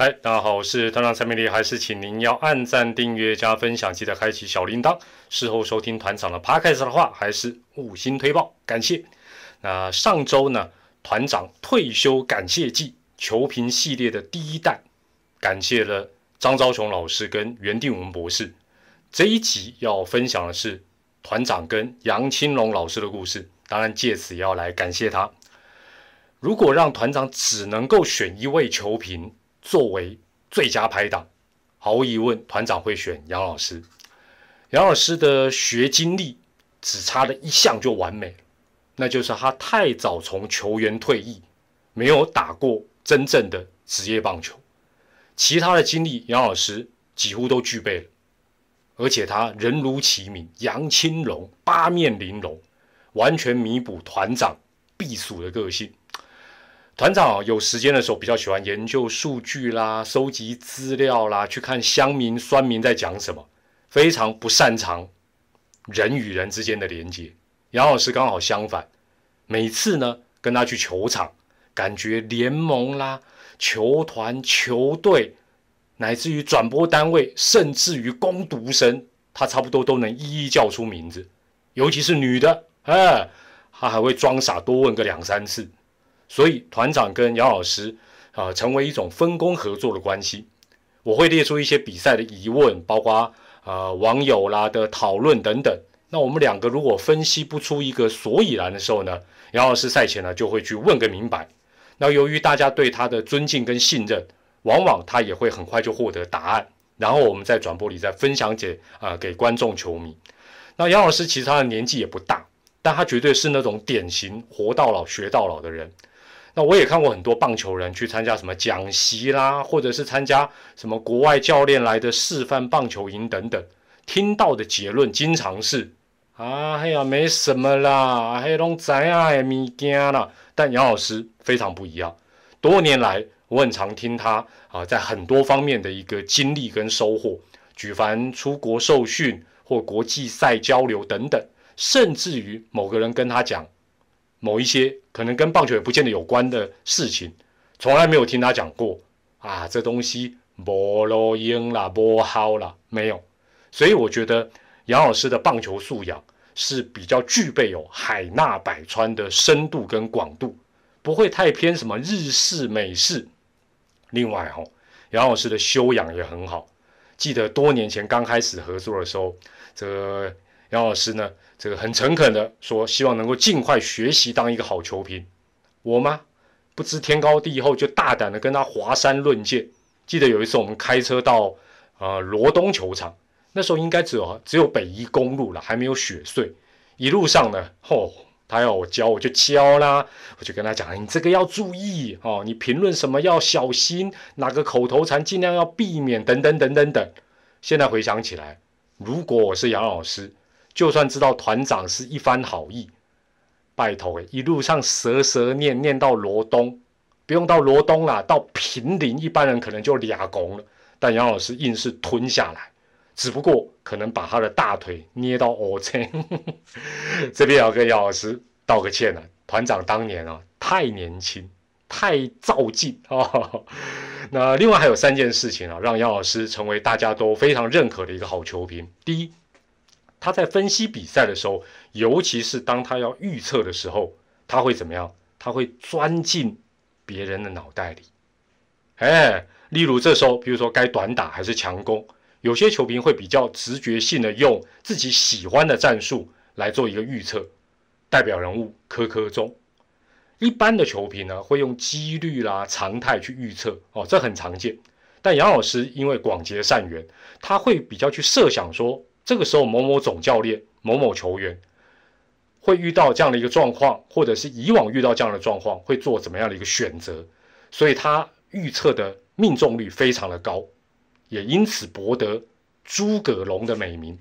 嗨，大家好，我是团长蔡明丽，还是请您要按赞、订阅、加分享，记得开启小铃铛。事后收听团长的 podcast 的话，还是五星推报，感谢。那上周呢，团长退休感谢季球评系列的第一弹，感谢了张昭雄老师跟袁定文博士。这一集要分享的是团长跟杨青龙老师的故事，当然借此要来感谢他。如果让团长只能够选一位球评，作为最佳拍档，毫无疑问，团长会选杨老师。杨老师的学经历只差了一项就完美，那就是他太早从球员退役，没有打过真正的职业棒球。其他的经历，杨老师几乎都具备了，而且他人如其名，杨青龙八面玲珑，完全弥补团长避暑的个性。团长有时间的时候，比较喜欢研究数据啦，收集资料啦，去看乡民、酸民在讲什么，非常不擅长人与人之间的连接。杨老师刚好相反，每次呢跟他去球场，感觉联盟啦、球团、球队，乃至于转播单位，甚至于攻读生，他差不多都能一一叫出名字，尤其是女的，哎，他还会装傻多问个两三次。所以团长跟杨老师啊，成为一种分工合作的关系。我会列出一些比赛的疑问，包括啊网友啦的讨论等等。那我们两个如果分析不出一个所以然的时候呢，杨老师赛前呢就会去问个明白。那由于大家对他的尊敬跟信任，往往他也会很快就获得答案。然后我们在转播里再分享给啊给观众球迷。那杨老师其实他的年纪也不大，但他绝对是那种典型活到老学到老的人。那我也看过很多棒球人去参加什么讲习啦，或者是参加什么国外教练来的示范棒球营等等，听到的结论经常是啊，哎呀，没什么啦，还拢知啊的物件啦。但杨老师非常不一样，多年来我很常听他啊，在很多方面的一个经历跟收获，举凡出国受训或国际赛交流等等，甚至于某个人跟他讲。某一些可能跟棒球也不见得有关的事情，从来没有听他讲过啊，这东西不录音啦，不好啦，没有。所以我觉得杨老师的棒球素养是比较具备有海纳百川的深度跟广度，不会太偏什么日式美式。另外哈，杨老师的修养也很好。记得多年前刚开始合作的时候，这杨老师呢。这个很诚恳的说，希望能够尽快学习当一个好球评。我吗？不知天高地厚，就大胆的跟他华山论剑。记得有一次我们开车到呃罗东球场，那时候应该只有只有北宜公路了，还没有雪碎。一路上呢，吼，他要我教，我就教啦。我就跟他讲，你这个要注意哦，你评论什么要小心，哪个口头禅尽量要避免，等等等等等。现在回想起来，如果我是杨老师。就算知道团长是一番好意，拜托一路上舌舌念念到罗东，不用到罗东啦，到平林，一般人可能就俩拱了。但杨老师硬是吞下来，只不过可能把他的大腿捏到耳前。这边要跟杨老师道个歉了，团长当年啊太年轻，太躁进啊。那另外还有三件事情啊，让杨老师成为大家都非常认可的一个好球评。第一。他在分析比赛的时候，尤其是当他要预测的时候，他会怎么样？他会钻进别人的脑袋里。哎，例如这时候，比如说该短打还是强攻，有些球评会比较直觉性的用自己喜欢的战术来做一个预测。代表人物科科中，一般的球评呢会用几率啦、常态去预测哦，这很常见。但杨老师因为广结善缘，他会比较去设想说。这个时候，某某总教练、某某球员会遇到这样的一个状况，或者是以往遇到这样的状况，会做怎么样的一个选择？所以他预测的命中率非常的高，也因此博得诸葛龙的美名。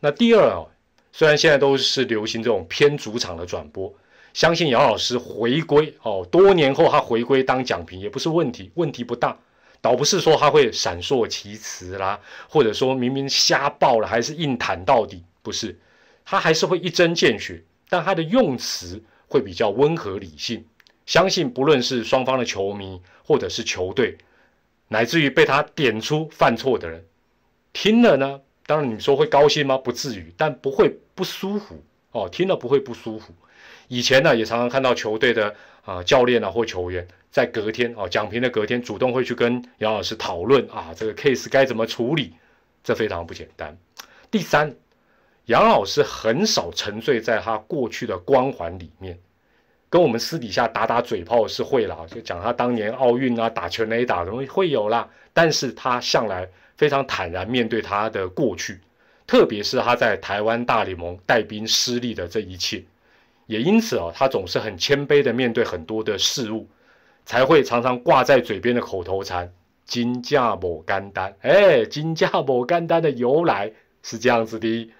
那第二啊，虽然现在都是流行这种偏主场的转播，相信杨老师回归哦，多年后他回归当讲评也不是问题，问题不大。倒不是说他会闪烁其词啦，或者说明明瞎爆了还是硬谈到底，不是，他还是会一针见血，但他的用词会比较温和理性。相信不论是双方的球迷或者是球队，乃至于被他点出犯错的人，听了呢，当然你说会高兴吗？不至于，但不会不舒服哦。听了不会不舒服。以前呢，也常常看到球队的啊教练啊或球员在隔天哦讲评的隔天，主动会去跟杨老师讨论啊这个 case 该怎么处理，这非常不简单。第三，杨老师很少沉醉在他过去的光环里面。跟我们私底下打打嘴炮是会啦，就讲他当年奥运啊打全垒打容易会有啦，但是他向来非常坦然面对他的过去，特别是他在台湾大联盟带兵失利的这一切，也因此哦，他总是很谦卑的面对很多的事物，才会常常挂在嘴边的口头禅“金价某干单”。哎，金价某干单的由来是这样子的，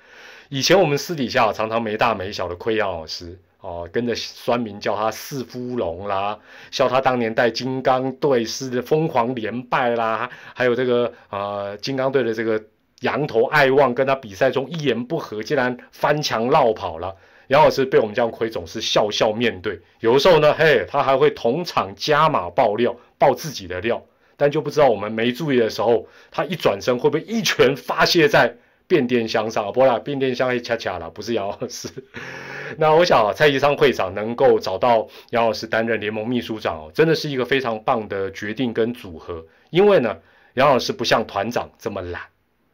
以前我们私底下常常没大没小的亏杨老师。哦，跟着酸民叫他四夫龙啦，笑他当年带金刚队是疯狂连败啦，还有这个呃金刚队的这个羊头爱望跟他比赛中一言不合，竟然翻墙绕跑了。杨老师被我们这样亏，总是笑笑面对。有的时候呢，嘿，他还会同场加码爆料，爆自己的料，但就不知道我们没注意的时候，他一转身会不会一拳发泄在。变电箱上，不啦，变电箱也恰恰了，不是杨老师。那我想蔡宜昌会长能够找到杨老师担任联盟秘书长哦，真的是一个非常棒的决定跟组合。因为呢，杨老师不像团长这么懒，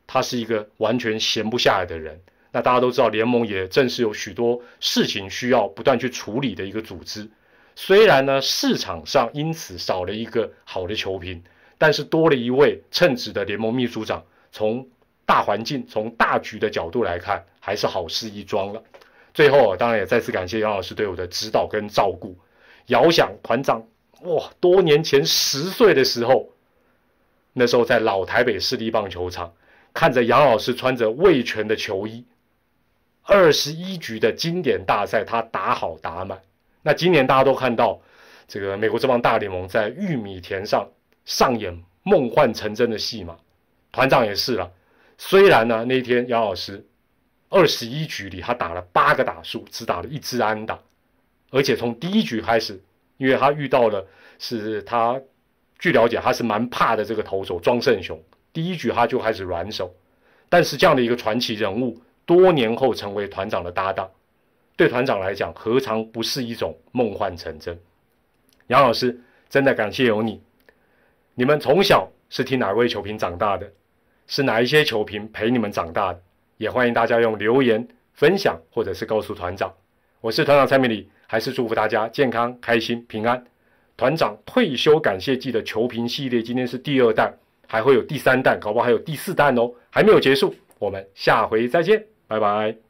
他是一个完全闲不下来的人。那大家都知道，联盟也正是有许多事情需要不断去处理的一个组织。虽然呢，市场上因此少了一个好的球评，但是多了一位称职的联盟秘书长，从。大环境从大局的角度来看，还是好事一桩了。最后啊，当然也再次感谢杨老师对我的指导跟照顾。遥想团长，哇，多年前十岁的时候，那时候在老台北市立棒球场，看着杨老师穿着味全的球衣，二十一局的经典大赛，他打好打满。那今年大家都看到，这个美国这帮大联盟在玉米田上上演梦幻成真的戏码，团长也是了。虽然呢，那天杨老师二十一局里他打了八个打数，只打了一支安打，而且从第一局开始，因为他遇到了是他据了解他是蛮怕的这个投手庄胜雄，第一局他就开始软手，但是这样的一个传奇人物，多年后成为团长的搭档，对团长来讲何尝不是一种梦幻成真？杨老师真的感谢有你，你们从小是听哪位球评长大的？是哪一些球评陪你们长大的？也欢迎大家用留言分享，或者是告诉团长。我是团长蔡明礼，还是祝福大家健康、开心、平安。团长退休感谢季的球评系列，今天是第二弹，还会有第三弹，搞不好还有第四弹哦，还没有结束。我们下回再见，拜拜。